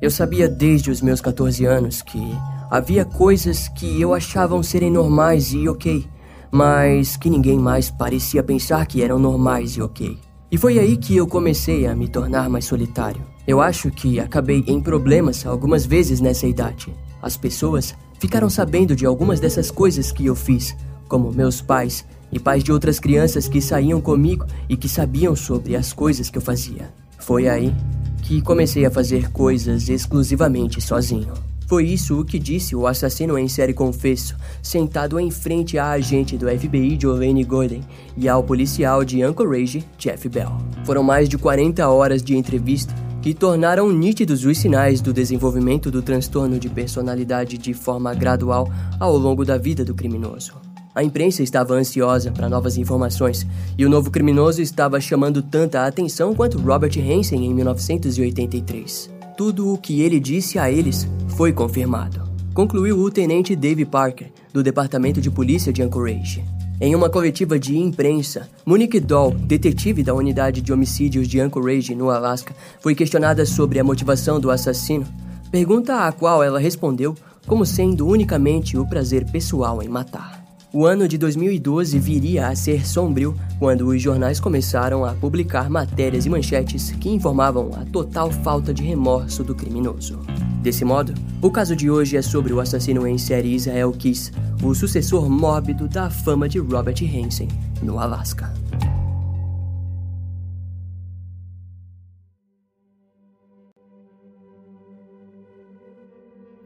Eu sabia desde os meus 14 anos que havia coisas que eu achavam serem normais e ok, mas que ninguém mais parecia pensar que eram normais e ok. E foi aí que eu comecei a me tornar mais solitário. Eu acho que acabei em problemas algumas vezes nessa idade. As pessoas ficaram sabendo de algumas dessas coisas que eu fiz, como meus pais e pais de outras crianças que saíam comigo e que sabiam sobre as coisas que eu fazia. Foi aí que comecei a fazer coisas exclusivamente sozinho. Foi isso o que disse o assassino em série confesso, sentado em frente à agente do FBI Jolene Gordon e ao policial de Anchorage, Jeff Bell. Foram mais de 40 horas de entrevista que tornaram nítidos os sinais do desenvolvimento do transtorno de personalidade de forma gradual ao longo da vida do criminoso. A imprensa estava ansiosa para novas informações e o novo criminoso estava chamando tanta atenção quanto Robert Hansen em 1983. Tudo o que ele disse a eles foi confirmado, concluiu o tenente Dave Parker, do Departamento de Polícia de Anchorage. Em uma coletiva de imprensa, Monique Doll, detetive da unidade de homicídios de Anchorage, no Alasca, foi questionada sobre a motivação do assassino, pergunta a qual ela respondeu como sendo unicamente o prazer pessoal em matar. O ano de 2012 viria a ser sombrio quando os jornais começaram a publicar matérias e manchetes que informavam a total falta de remorso do criminoso. Desse modo, o caso de hoje é sobre o assassino em série Israel Kiss, o sucessor mórbido da fama de Robert Hansen, no Alasca.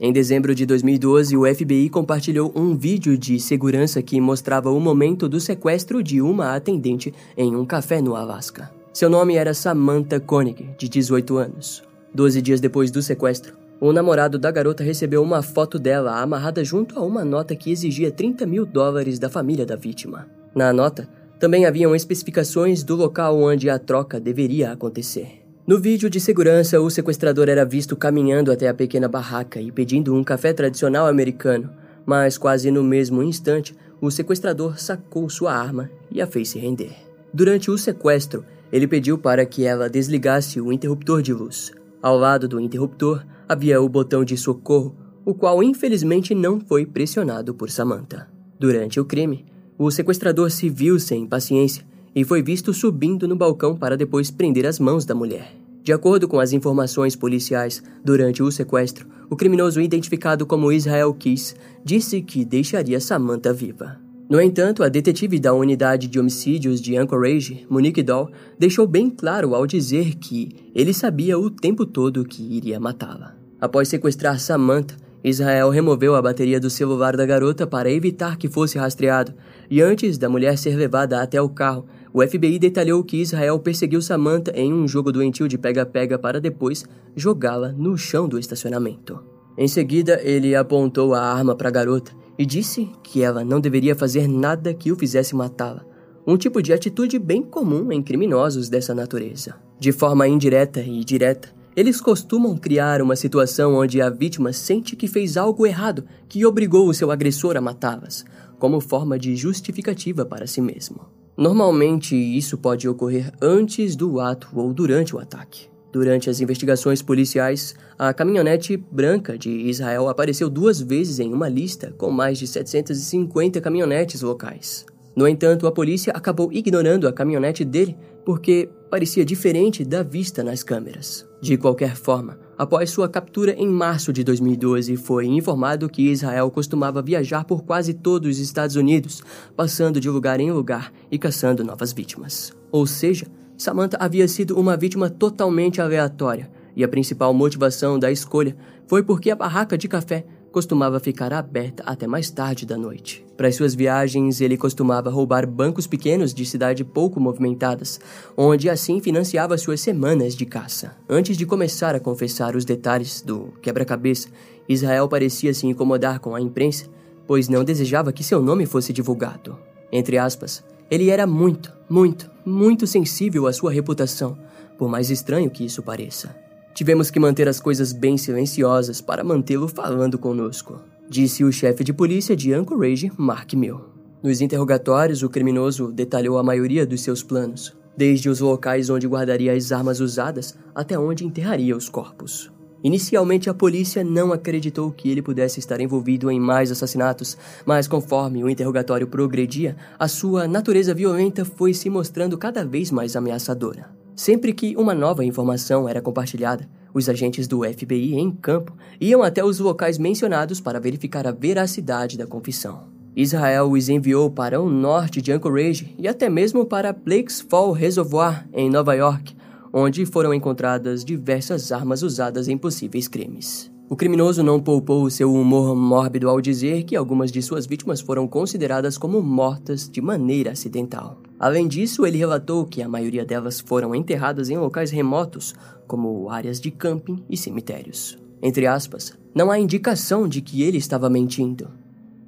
Em dezembro de 2012, o FBI compartilhou um vídeo de segurança que mostrava o momento do sequestro de uma atendente em um café no Alasca. Seu nome era Samantha Koenig, de 18 anos. Doze dias depois do sequestro, o namorado da garota recebeu uma foto dela amarrada junto a uma nota que exigia 30 mil dólares da família da vítima. Na nota, também haviam especificações do local onde a troca deveria acontecer. No vídeo de segurança, o sequestrador era visto caminhando até a pequena barraca e pedindo um café tradicional americano, mas quase no mesmo instante, o sequestrador sacou sua arma e a fez se render. Durante o sequestro, ele pediu para que ela desligasse o interruptor de luz. Ao lado do interruptor havia o botão de socorro, o qual infelizmente não foi pressionado por Samantha. Durante o crime, o sequestrador se viu sem paciência e foi visto subindo no balcão para depois prender as mãos da mulher. De acordo com as informações policiais, durante o sequestro, o criminoso identificado como Israel Kiss disse que deixaria Samantha viva. No entanto, a detetive da unidade de homicídios de Anchorage, Monique Doll, deixou bem claro ao dizer que ele sabia o tempo todo que iria matá-la. Após sequestrar Samantha, Israel removeu a bateria do celular da garota para evitar que fosse rastreado, e antes da mulher ser levada até o carro, o FBI detalhou que Israel perseguiu Samantha em um jogo doentio de pega-pega para depois jogá-la no chão do estacionamento. Em seguida, ele apontou a arma para a garota e disse que ela não deveria fazer nada que o fizesse matá-la, um tipo de atitude bem comum em criminosos dessa natureza. De forma indireta e direta, eles costumam criar uma situação onde a vítima sente que fez algo errado que obrigou o seu agressor a matá-las, como forma de justificativa para si mesmo. Normalmente, isso pode ocorrer antes do ato ou durante o ataque. Durante as investigações policiais, a caminhonete branca de Israel apareceu duas vezes em uma lista com mais de 750 caminhonetes locais. No entanto, a polícia acabou ignorando a caminhonete dele porque parecia diferente da vista nas câmeras. De qualquer forma, após sua captura em março de 2012, foi informado que Israel costumava viajar por quase todos os Estados Unidos, passando de lugar em lugar e caçando novas vítimas. Ou seja, Samantha havia sido uma vítima totalmente aleatória, e a principal motivação da escolha foi porque a barraca de café costumava ficar aberta até mais tarde da noite. Para suas viagens, ele costumava roubar bancos pequenos de cidades pouco movimentadas, onde assim financiava suas semanas de caça. Antes de começar a confessar os detalhes do quebra-cabeça, Israel parecia se incomodar com a imprensa, pois não desejava que seu nome fosse divulgado. Entre aspas, ele era muito, muito, muito sensível à sua reputação, por mais estranho que isso pareça. Tivemos que manter as coisas bem silenciosas para mantê-lo falando conosco, disse o chefe de polícia de Anchorage, Mark Mill. Nos interrogatórios, o criminoso detalhou a maioria dos seus planos, desde os locais onde guardaria as armas usadas até onde enterraria os corpos. Inicialmente, a polícia não acreditou que ele pudesse estar envolvido em mais assassinatos, mas conforme o interrogatório progredia, a sua natureza violenta foi se mostrando cada vez mais ameaçadora. Sempre que uma nova informação era compartilhada, os agentes do FBI em campo iam até os locais mencionados para verificar a veracidade da confissão. Israel os enviou para o norte de Anchorage e até mesmo para Blake's Fall Reservoir, em Nova York, onde foram encontradas diversas armas usadas em possíveis crimes. O criminoso não poupou seu humor mórbido ao dizer que algumas de suas vítimas foram consideradas como mortas de maneira acidental. Além disso, ele relatou que a maioria delas foram enterradas em locais remotos, como áreas de camping e cemitérios. Entre aspas, não há indicação de que ele estava mentindo,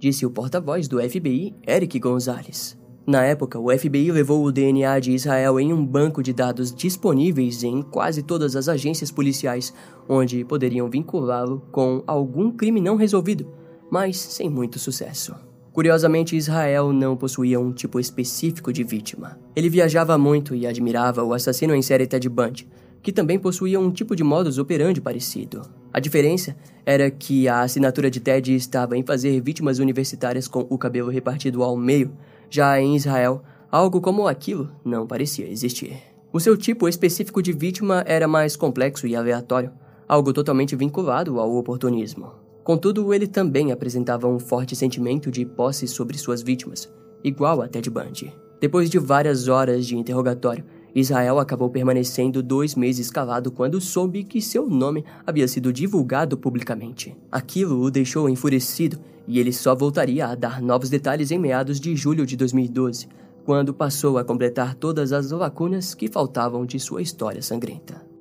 disse o porta-voz do FBI, Eric Gonzalez. Na época, o FBI levou o DNA de Israel em um banco de dados disponíveis em quase todas as agências policiais, onde poderiam vinculá-lo com algum crime não resolvido, mas sem muito sucesso. Curiosamente, Israel não possuía um tipo específico de vítima. Ele viajava muito e admirava o assassino em série Ted Bundy, que também possuía um tipo de modus operandi parecido. A diferença era que a assinatura de Ted estava em fazer vítimas universitárias com o cabelo repartido ao meio, já em Israel, algo como aquilo não parecia existir. O seu tipo específico de vítima era mais complexo e aleatório, algo totalmente vinculado ao oportunismo. Contudo, ele também apresentava um forte sentimento de posse sobre suas vítimas, igual a Ted Bundy. Depois de várias horas de interrogatório, Israel acabou permanecendo dois meses calado quando soube que seu nome havia sido divulgado publicamente. Aquilo o deixou enfurecido e ele só voltaria a dar novos detalhes em meados de julho de 2012, quando passou a completar todas as lacunas que faltavam de sua história sangrenta.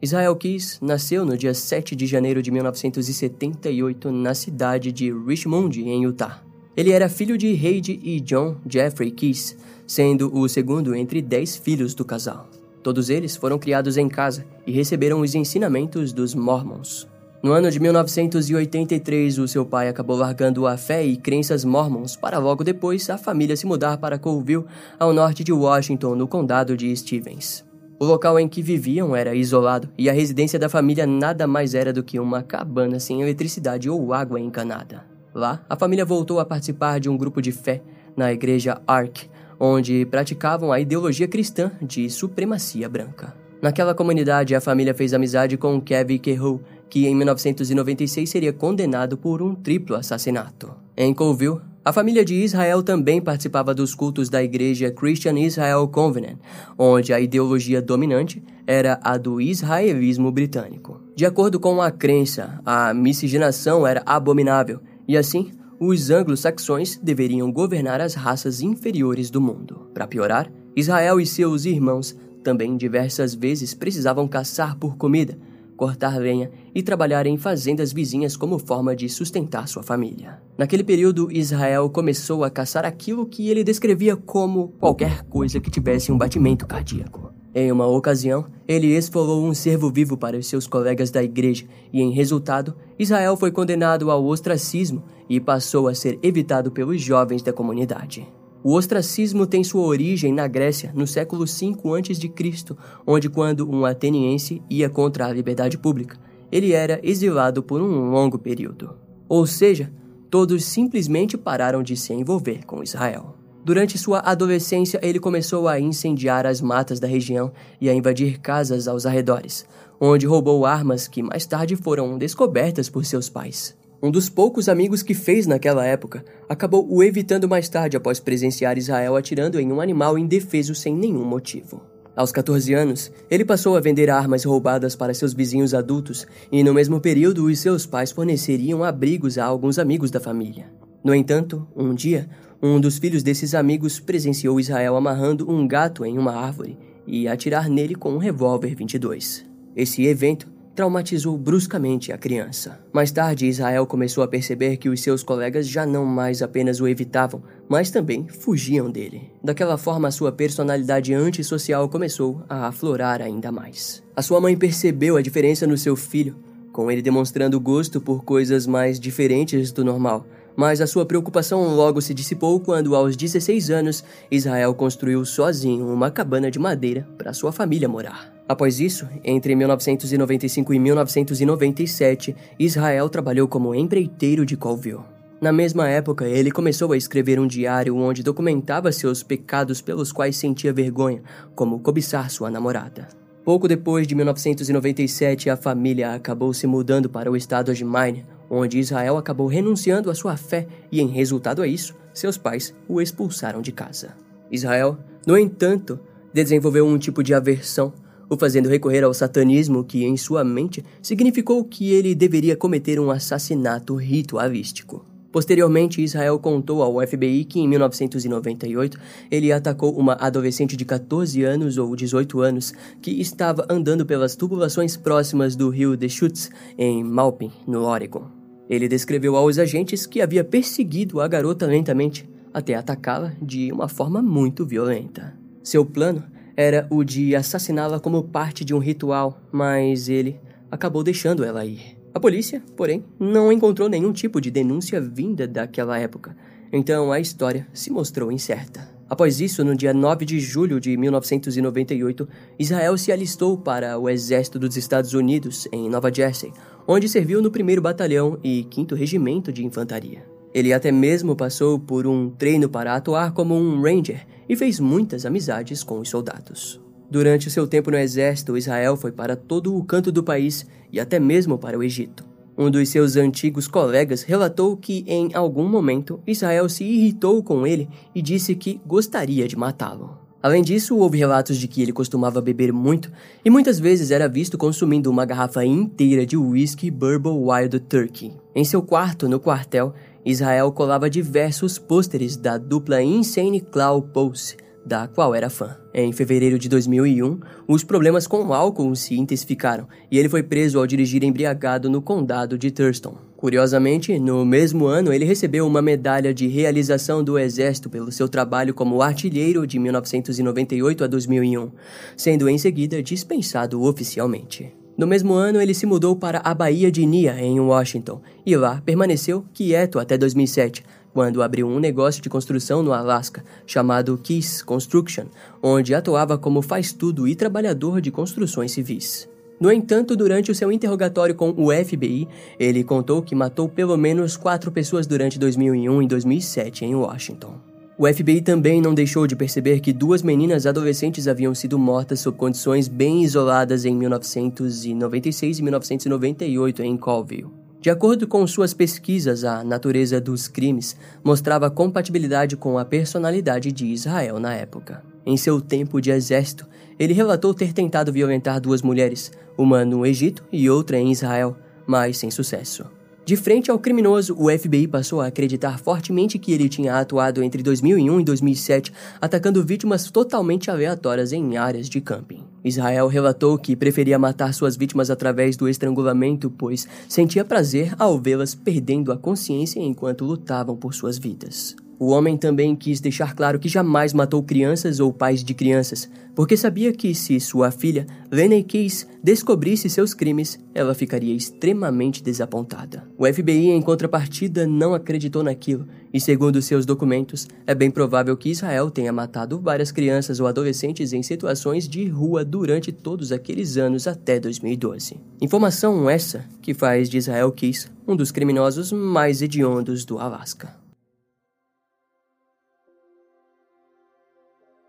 Israel Keys nasceu no dia 7 de janeiro de 1978 na cidade de Richmond, em Utah. Ele era filho de Heidi e John Jeffrey Keys, sendo o segundo entre dez filhos do casal. Todos eles foram criados em casa e receberam os ensinamentos dos Mormons. No ano de 1983, o seu pai acabou largando a fé e crenças mormons para logo depois a família se mudar para Colville, ao norte de Washington, no condado de Stevens. O local em que viviam era isolado e a residência da família nada mais era do que uma cabana sem eletricidade ou água encanada. Lá, a família voltou a participar de um grupo de fé na igreja Ark, onde praticavam a ideologia cristã de supremacia branca. Naquela comunidade, a família fez amizade com Kevin Kehoe, que em 1996 seria condenado por um triplo assassinato. Em Colville, a família de Israel também participava dos cultos da igreja Christian Israel Covenant, onde a ideologia dominante era a do israelismo britânico. De acordo com a crença, a miscigenação era abominável e assim, os anglo-saxões deveriam governar as raças inferiores do mundo. Para piorar, Israel e seus irmãos também diversas vezes precisavam caçar por comida, cortar lenha e trabalhar em fazendas vizinhas como forma de sustentar sua família. Naquele período, Israel começou a caçar aquilo que ele descrevia como qualquer coisa que tivesse um batimento cardíaco. Em uma ocasião, ele esfolou um servo vivo para seus colegas da igreja e, em resultado, Israel foi condenado ao ostracismo e passou a ser evitado pelos jovens da comunidade. O ostracismo tem sua origem na Grécia, no século V a.C., onde, quando um ateniense ia contra a liberdade pública, ele era exilado por um longo período. Ou seja, todos simplesmente pararam de se envolver com Israel. Durante sua adolescência, ele começou a incendiar as matas da região e a invadir casas aos arredores, onde roubou armas que mais tarde foram descobertas por seus pais. Um dos poucos amigos que fez naquela época acabou o evitando mais tarde após presenciar Israel atirando em um animal indefeso sem nenhum motivo. Aos 14 anos, ele passou a vender armas roubadas para seus vizinhos adultos e, no mesmo período, os seus pais forneceriam abrigos a alguns amigos da família. No entanto, um dia, um dos filhos desses amigos presenciou Israel amarrando um gato em uma árvore e atirar nele com um revólver 22. Esse evento traumatizou bruscamente a criança. Mais tarde, Israel começou a perceber que os seus colegas já não mais apenas o evitavam, mas também fugiam dele. Daquela forma, sua personalidade antissocial começou a aflorar ainda mais. A sua mãe percebeu a diferença no seu filho, com ele demonstrando gosto por coisas mais diferentes do normal, Mas a sua preocupação logo se dissipou quando, aos 16 anos, Israel construiu sozinho uma cabana de madeira para sua família morar. Após isso, entre 1995 e 1997, Israel trabalhou como empreiteiro de Colville. Na mesma época, ele começou a escrever um diário onde documentava seus pecados pelos quais sentia vergonha, como cobiçar sua namorada. Pouco depois de 1997, a família acabou se mudando para o estado de Maine, onde Israel acabou renunciando à sua fé e, em resultado a isso, seus pais o expulsaram de casa. Israel, no entanto, desenvolveu um tipo de aversão o fazendo recorrer ao satanismo, que em sua mente significou que ele deveria cometer um assassinato ritualístico. Posteriormente, Israel contou ao FBI que em 1998 ele atacou uma adolescente de 14 anos ou 18 anos que estava andando pelas tubulações próximas do rio Deschutes, em Maupin, no Oregon. Ele descreveu aos agentes que havia perseguido a garota lentamente até atacá-la de uma forma muito violenta. Seu plano era o de assassiná-la como parte de um ritual, mas ele acabou deixando ela ir. A polícia, porém, não encontrou nenhum tipo de denúncia vinda daquela época, então a história se mostrou incerta. Após isso, no dia 9 de julho de 1998, Israel se alistou para o Exército dos Estados Unidos em Nova Jersey, onde serviu no 1 Batalhão e 5 Regimento de Infantaria. Ele até mesmo passou por um treino para atuar como um ranger e fez muitas amizades com os soldados. Durante seu tempo no exército, Israel foi para todo o canto do país e até mesmo para o Egito. Um dos seus antigos colegas relatou que, em algum momento, Israel se irritou com ele e disse que gostaria de matá-lo. Além disso, houve relatos de que ele costumava beber muito e muitas vezes era visto consumindo uma garrafa inteira de whisky Bourbon Wild Turkey. Em seu quarto, no quartel, Israel colava diversos pôsteres da dupla Insane Cloud Pulse, da qual era fã. Em fevereiro de 2001, os problemas com o álcool se intensificaram e ele foi preso ao dirigir embriagado no condado de Thurston. Curiosamente, no mesmo ano, ele recebeu uma medalha de realização do Exército pelo seu trabalho como artilheiro de 1998 a 2001, sendo em seguida dispensado oficialmente. No mesmo ano, ele se mudou para a Baía de Nia, em Washington, e lá permaneceu quieto até 2007, quando abriu um negócio de construção no Alasca, chamado Keys Construction, onde atuava como faz-tudo e trabalhador de construções civis. No entanto, durante o seu interrogatório com o FBI, ele contou que matou pelo menos quatro pessoas durante 2001 e 2007 em Washington. O FBI também não deixou de perceber que duas meninas adolescentes haviam sido mortas sob condições bem isoladas em 1996 e 1998 em Colville. De acordo com suas pesquisas, a natureza dos crimes mostrava compatibilidade com a personalidade de Israel na época. Em seu tempo de exército, ele relatou ter tentado violentar duas mulheres, uma no Egito e outra em Israel, mas sem sucesso. De frente ao criminoso, o FBI passou a acreditar fortemente que ele tinha atuado entre 2001 e 2007, atacando vítimas totalmente aleatórias em áreas de camping. Israel relatou que preferia matar suas vítimas através do estrangulamento, pois sentia prazer ao vê-las perdendo a consciência enquanto lutavam por suas vidas. O homem também quis deixar claro que jamais matou crianças ou pais de crianças, porque sabia que se sua filha, Lenny Keys, descobrisse seus crimes, ela ficaria extremamente desapontada. O FBI, em contrapartida, não acreditou naquilo, e segundo seus documentos, é bem provável que Israel tenha matado várias crianças ou adolescentes em situações de rua durante todos aqueles anos até 2012. Informação essa que faz de Israel Keys um dos criminosos mais hediondos do Alasca.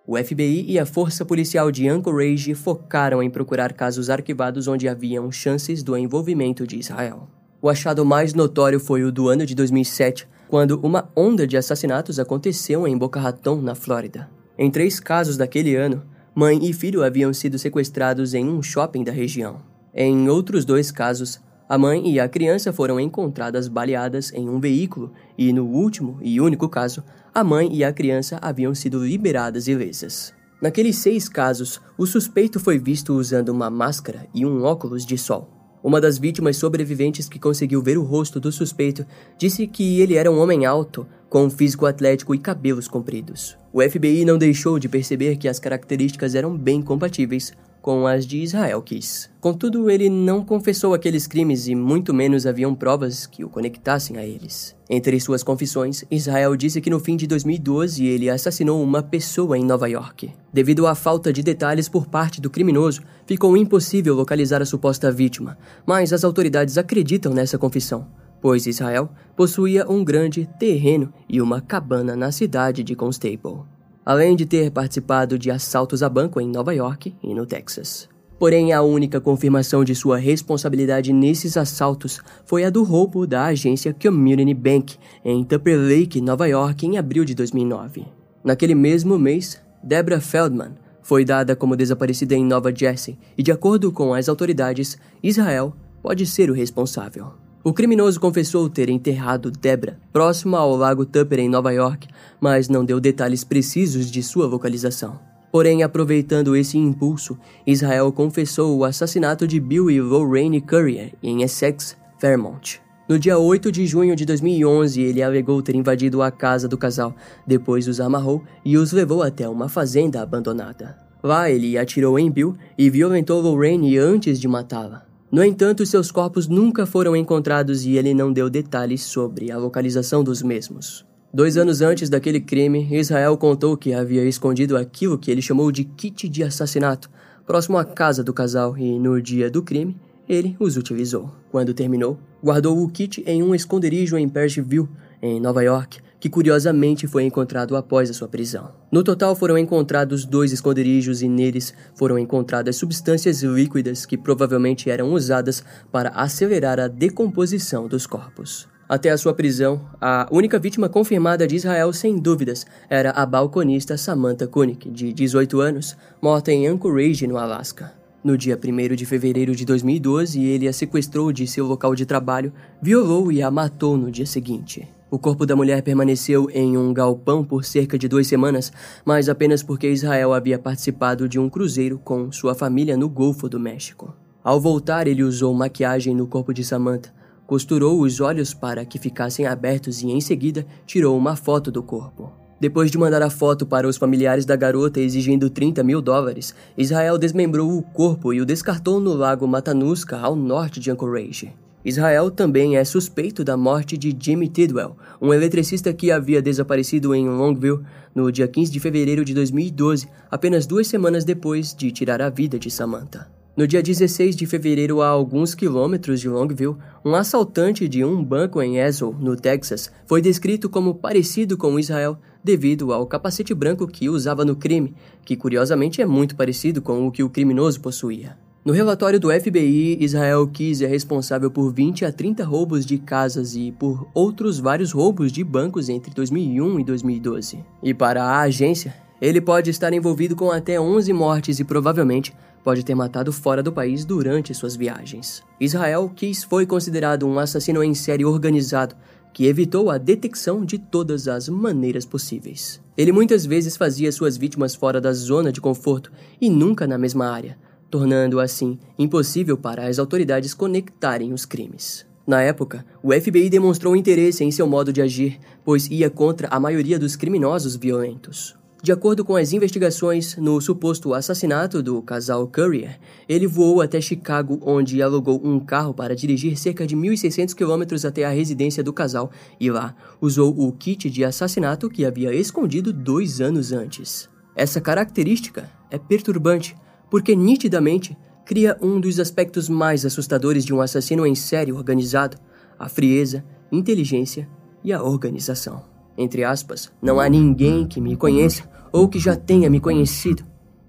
O FBI e a Força Policial de Anchorage focaram em procurar casos arquivados onde haviam chances do envolvimento de Israel. O achado mais notório foi o do ano de 2007, quando uma onda de assassinatos aconteceu em Boca Raton, na Flórida. Em três casos daquele ano, mãe e filho haviam sido sequestrados em um shopping da região. Em outros dois casos, a mãe e a criança foram encontradas baleadas em um veículo, e no último e único caso, a mãe e a criança haviam sido liberadas ilesas. Naqueles seis casos, o suspeito foi visto usando uma máscara e um óculos de sol. Uma das vítimas sobreviventes que conseguiu ver o rosto do suspeito disse que ele era um homem alto, com um físico atlético e cabelos compridos. O FBI não deixou de perceber que as características eram bem compatíveis com as de Israel quis. Contudo, ele não confessou aqueles crimes e muito menos haviam provas que o conectassem a eles. Entre suas confissões, Israel disse que no fim de 2012 ele assassinou uma pessoa em Nova York. Devido à falta de detalhes por parte do criminoso, ficou impossível localizar a suposta vítima, mas as autoridades acreditam nessa confissão, pois Israel possuía um grande terreno e uma cabana na cidade de Constable além de ter participado de assaltos a banco em Nova York e no Texas. Porém, a única confirmação de sua responsabilidade nesses assaltos foi a do roubo da agência Community Bank em Tupper Lake, Nova York, em abril de 2009. Naquele mesmo mês, Deborah Feldman foi dada como desaparecida em Nova Jersey e, de acordo com as autoridades, Israel pode ser o responsável. O criminoso confessou ter enterrado Debra próximo ao Lago Tupper em Nova York, mas não deu detalhes precisos de sua localização. Porém, aproveitando esse impulso, Israel confessou o assassinato de Bill e Lorraine Currier em Essex, Vermont. No dia 8 de junho de 2011, ele alegou ter invadido a casa do casal, depois os amarrou e os levou até uma fazenda abandonada. Lá, ele atirou em Bill e violentou Lorraine antes de matá-la. No entanto, seus corpos nunca foram encontrados e ele não deu detalhes sobre a localização dos mesmos. Dois anos antes daquele crime, Israel contou que havia escondido aquilo que ele chamou de kit de assassinato próximo à casa do casal e, no dia do crime, ele os utilizou. Quando terminou, guardou o kit em um esconderijo em Pershville, em Nova York, que curiosamente foi encontrado após a sua prisão. No total foram encontrados dois esconderijos e neles foram encontradas substâncias líquidas que provavelmente eram usadas para acelerar a decomposição dos corpos. Até a sua prisão, a única vítima confirmada de Israel, sem dúvidas, era a balconista Samantha Koenig, de 18 anos, morta em Anchorage, no Alasca. No dia 1 de fevereiro de 2012, ele a sequestrou de seu local de trabalho, violou e a matou no dia seguinte. O corpo da mulher permaneceu em um galpão por cerca de duas semanas, mas apenas porque Israel havia participado de um cruzeiro com sua família no Golfo do México. Ao voltar, ele usou maquiagem no corpo de Samantha, costurou os olhos para que ficassem abertos e, em seguida, tirou uma foto do corpo. Depois de mandar a foto para os familiares da garota exigindo 30 mil dólares, Israel desmembrou o corpo e o descartou no lago Matanuska, ao norte de Anchorage. Israel também é suspeito da morte de Jimmy Tidwell, um eletricista que havia desaparecido em Longview no dia 15 de fevereiro de 2012, apenas duas semanas depois de tirar a vida de Samantha. No dia 16 de fevereiro, a alguns quilômetros de Longview, um assaltante de um banco em Ezel, no Texas, foi descrito como parecido com Israel devido ao capacete branco que usava no crime, que curiosamente é muito parecido com o que o criminoso possuía. No relatório do FBI, Israel Keys é responsável por 20 a 30 roubos de casas e por outros vários roubos de bancos entre 2001 e 2012. E para a agência, ele pode estar envolvido com até 11 mortes e provavelmente pode ter matado fora do país durante suas viagens. Israel Keys foi considerado um assassino em série organizado que evitou a detecção de todas as maneiras possíveis. Ele muitas vezes fazia suas vítimas fora da zona de conforto e nunca na mesma área tornando assim impossível para as autoridades conectarem os crimes. Na época, o FBI demonstrou interesse em seu modo de agir, pois ia contra a maioria dos criminosos violentos. De acordo com as investigações, no suposto assassinato do casal Courier, ele voou até Chicago, onde alugou um carro para dirigir cerca de 1.600 quilômetros até a residência do casal e lá usou o kit de assassinato que havia escondido dois anos antes. Essa característica é perturbante, porque nitidamente cria um dos aspectos mais assustadores de um assassino em série organizado: a frieza, inteligência e a organização. Entre aspas, não há ninguém que me conheça ou que já tenha me conhecido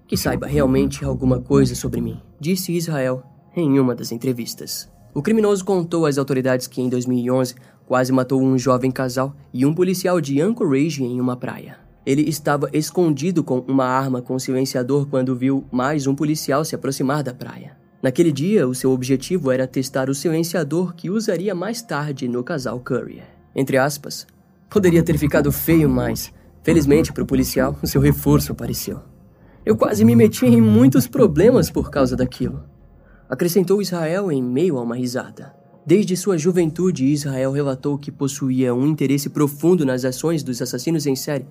que saiba realmente alguma coisa sobre mim, disse Israel em uma das entrevistas. O criminoso contou às autoridades que em 2011 quase matou um jovem casal e um policial de Anchorage em uma praia. Ele estava escondido com uma arma com silenciador quando viu mais um policial se aproximar da praia. Naquele dia, o seu objetivo era testar o silenciador que usaria mais tarde no casal Curry. Entre aspas, poderia ter ficado feio, mas, felizmente para o policial, o seu reforço apareceu. Eu quase me meti em muitos problemas por causa daquilo. Acrescentou Israel em meio a uma risada. Desde sua juventude, Israel relatou que possuía um interesse profundo nas ações dos assassinos em série,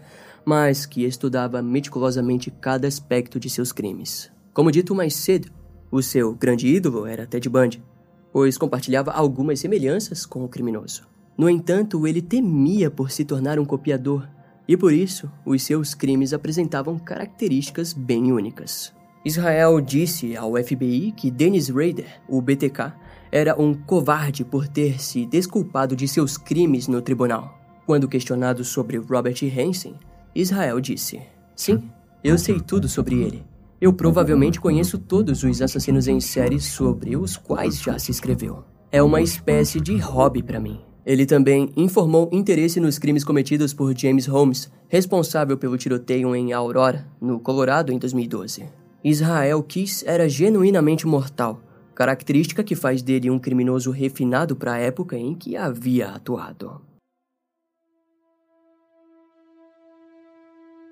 mas que estudava meticulosamente cada aspecto de seus crimes. Como dito mais cedo, o seu grande ídolo era Ted Bundy, pois compartilhava algumas semelhanças com o criminoso. No entanto, ele temia por se tornar um copiador, e por isso os seus crimes apresentavam características bem únicas. Israel disse ao FBI que Dennis Rader, o BTK, era um covarde por ter se desculpado de seus crimes no tribunal. Quando questionado sobre Robert Hansen, Israel disse: Sim, eu sei tudo sobre ele. Eu provavelmente conheço todos os assassinos em série sobre os quais já se escreveu. É uma espécie de hobby para mim. Ele também informou interesse nos crimes cometidos por James Holmes, responsável pelo tiroteio em Aurora, no Colorado, em 2012. Israel Kiss era genuinamente mortal, característica que faz dele um criminoso refinado para a época em que havia atuado.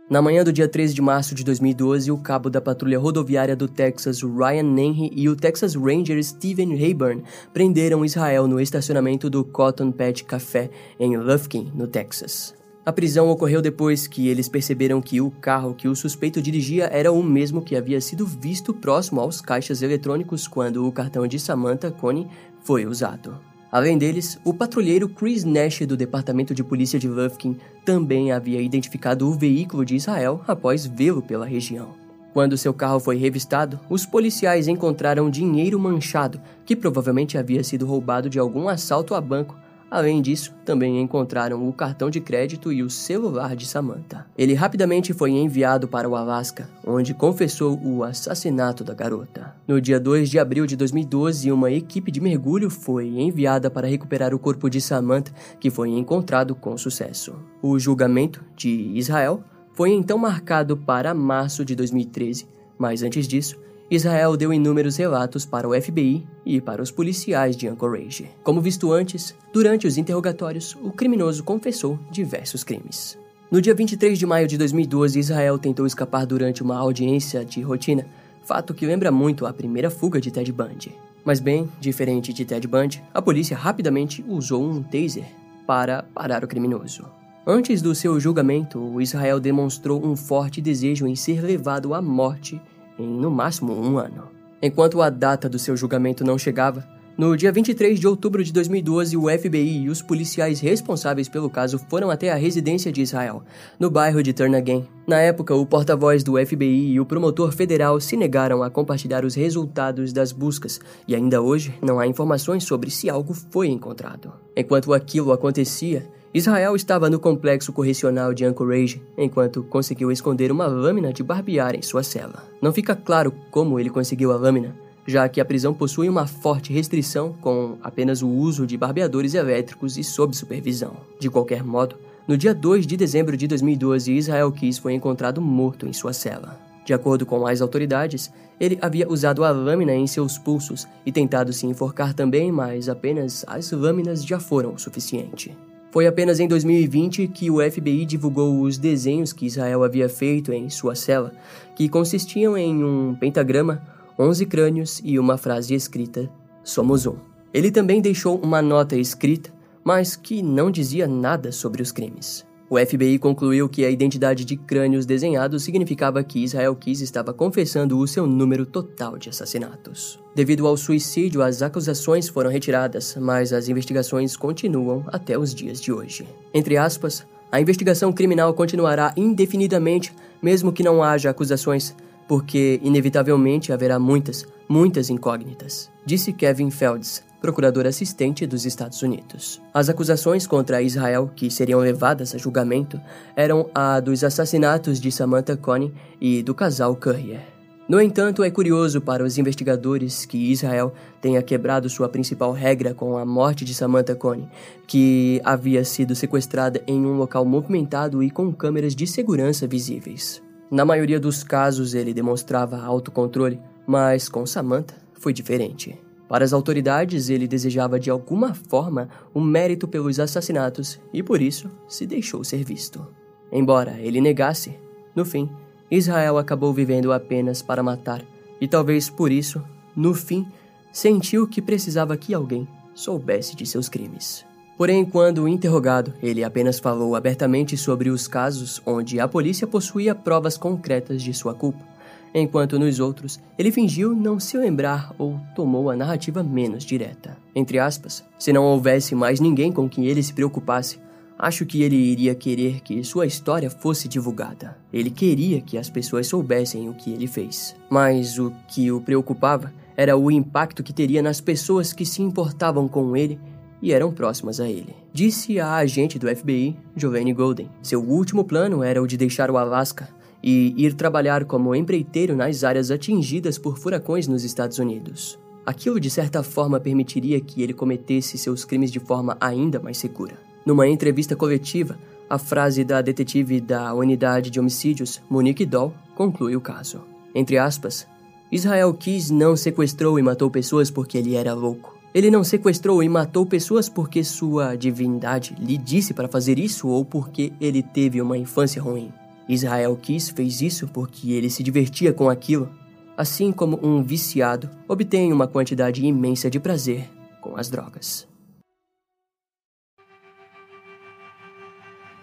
Na manhã do dia 13 de março de 2012, o cabo da patrulha rodoviária do Texas, Ryan Henry, e o Texas Ranger Steven Rayburn prenderam Israel no estacionamento do Cotton Patch Café em Lufkin, no Texas. A prisão ocorreu depois que eles perceberam que o carro que o suspeito dirigia era o mesmo que havia sido visto próximo aos caixas eletrônicos quando o cartão de Samantha Coney foi usado. Além deles, o patrulheiro Chris Nash do Departamento de Polícia de Lufkin também havia identificado o veículo de Israel após vê-lo pela região. Quando seu carro foi revistado, os policiais encontraram dinheiro manchado, que provavelmente havia sido roubado de algum assalto a banco Além disso, também encontraram o cartão de crédito e o celular de Samantha. Ele rapidamente foi enviado para o Alasca, onde confessou o assassinato da garota. No dia 2 de abril de 2012, uma equipe de mergulho foi enviada para recuperar o corpo de Samantha, que foi encontrado com sucesso. O julgamento de Israel foi então marcado para março de 2013, mas antes disso, Israel deu inúmeros relatos para o FBI e para os policiais de Anchorage. Como visto antes, durante os interrogatórios, o criminoso confessou diversos crimes. No dia 23 de maio de 2012, Israel tentou escapar durante uma audiência de rotina, fato que lembra muito a primeira fuga de Ted Bundy. Mas bem, diferente de Ted Bundy, a polícia rapidamente usou um taser para parar o criminoso. Antes do seu julgamento, Israel demonstrou um forte desejo em ser levado à morte em no máximo um ano. Enquanto a data do seu julgamento não chegava, no dia 23 de outubro de 2012, o FBI e os policiais responsáveis pelo caso foram até a residência de Israel, no bairro de Turnagain. Na época, o porta-voz do FBI e o promotor federal se negaram a compartilhar os resultados das buscas, e ainda hoje não há informações sobre se algo foi encontrado. Enquanto aquilo acontecia, Israel estava no complexo correcional de Anchorage enquanto conseguiu esconder uma lâmina de barbear em sua cela. Não fica claro como ele conseguiu a lâmina, já que a prisão possui uma forte restrição com apenas o uso de barbeadores elétricos e sob supervisão. De qualquer modo, no dia 2 de dezembro de 2012, Israel Kiss foi encontrado morto em sua cela. De acordo com as autoridades, ele havia usado a lâmina em seus pulsos e tentado se enforcar também, mas apenas as lâminas já foram o suficiente. Foi apenas em 2020 que o FBI divulgou os desenhos que Israel havia feito em sua cela, que consistiam em um pentagrama, 11 crânios e uma frase escrita: Somos um. Ele também deixou uma nota escrita, mas que não dizia nada sobre os crimes. O FBI concluiu que a identidade de crânios desenhados significava que Israel Kiss estava confessando o seu número total de assassinatos. Devido ao suicídio, as acusações foram retiradas, mas as investigações continuam até os dias de hoje. Entre aspas, a investigação criminal continuará indefinidamente, mesmo que não haja acusações, porque inevitavelmente haverá muitas, muitas incógnitas, disse Kevin Felds, procurador assistente dos Estados Unidos. As acusações contra Israel que seriam levadas a julgamento eram a dos assassinatos de Samantha Coney e do casal Currier. No entanto, é curioso para os investigadores que Israel tenha quebrado sua principal regra com a morte de Samantha Coney, que havia sido sequestrada em um local movimentado e com câmeras de segurança visíveis. Na maioria dos casos, ele demonstrava autocontrole, mas com Samantha foi diferente. Para as autoridades, ele desejava de alguma forma o um mérito pelos assassinatos e por isso se deixou ser visto. Embora ele negasse, no fim, Israel acabou vivendo apenas para matar e talvez por isso, no fim, sentiu que precisava que alguém soubesse de seus crimes. Porém, quando interrogado, ele apenas falou abertamente sobre os casos onde a polícia possuía provas concretas de sua culpa enquanto nos outros ele fingiu não se lembrar ou tomou a narrativa menos direta. Entre aspas, se não houvesse mais ninguém com quem ele se preocupasse, Acho que ele iria querer que sua história fosse divulgada. Ele queria que as pessoas soubessem o que ele fez. Mas o que o preocupava era o impacto que teria nas pessoas que se importavam com ele e eram próximas a ele. Disse a agente do FBI, Giovanni Golden. Seu último plano era o de deixar o Alasca e ir trabalhar como empreiteiro nas áreas atingidas por furacões nos Estados Unidos. Aquilo de certa forma permitiria que ele cometesse seus crimes de forma ainda mais segura. Numa entrevista coletiva, a frase da detetive da unidade de homicídios, Monique Doll, conclui o caso. Entre aspas, Israel Keys não sequestrou e matou pessoas porque ele era louco. Ele não sequestrou e matou pessoas porque sua divindade lhe disse para fazer isso ou porque ele teve uma infância ruim. Israel Keys fez isso porque ele se divertia com aquilo, assim como um viciado obtém uma quantidade imensa de prazer com as drogas.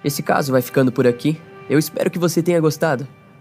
Esse caso vai ficando por aqui. Eu espero que você tenha gostado.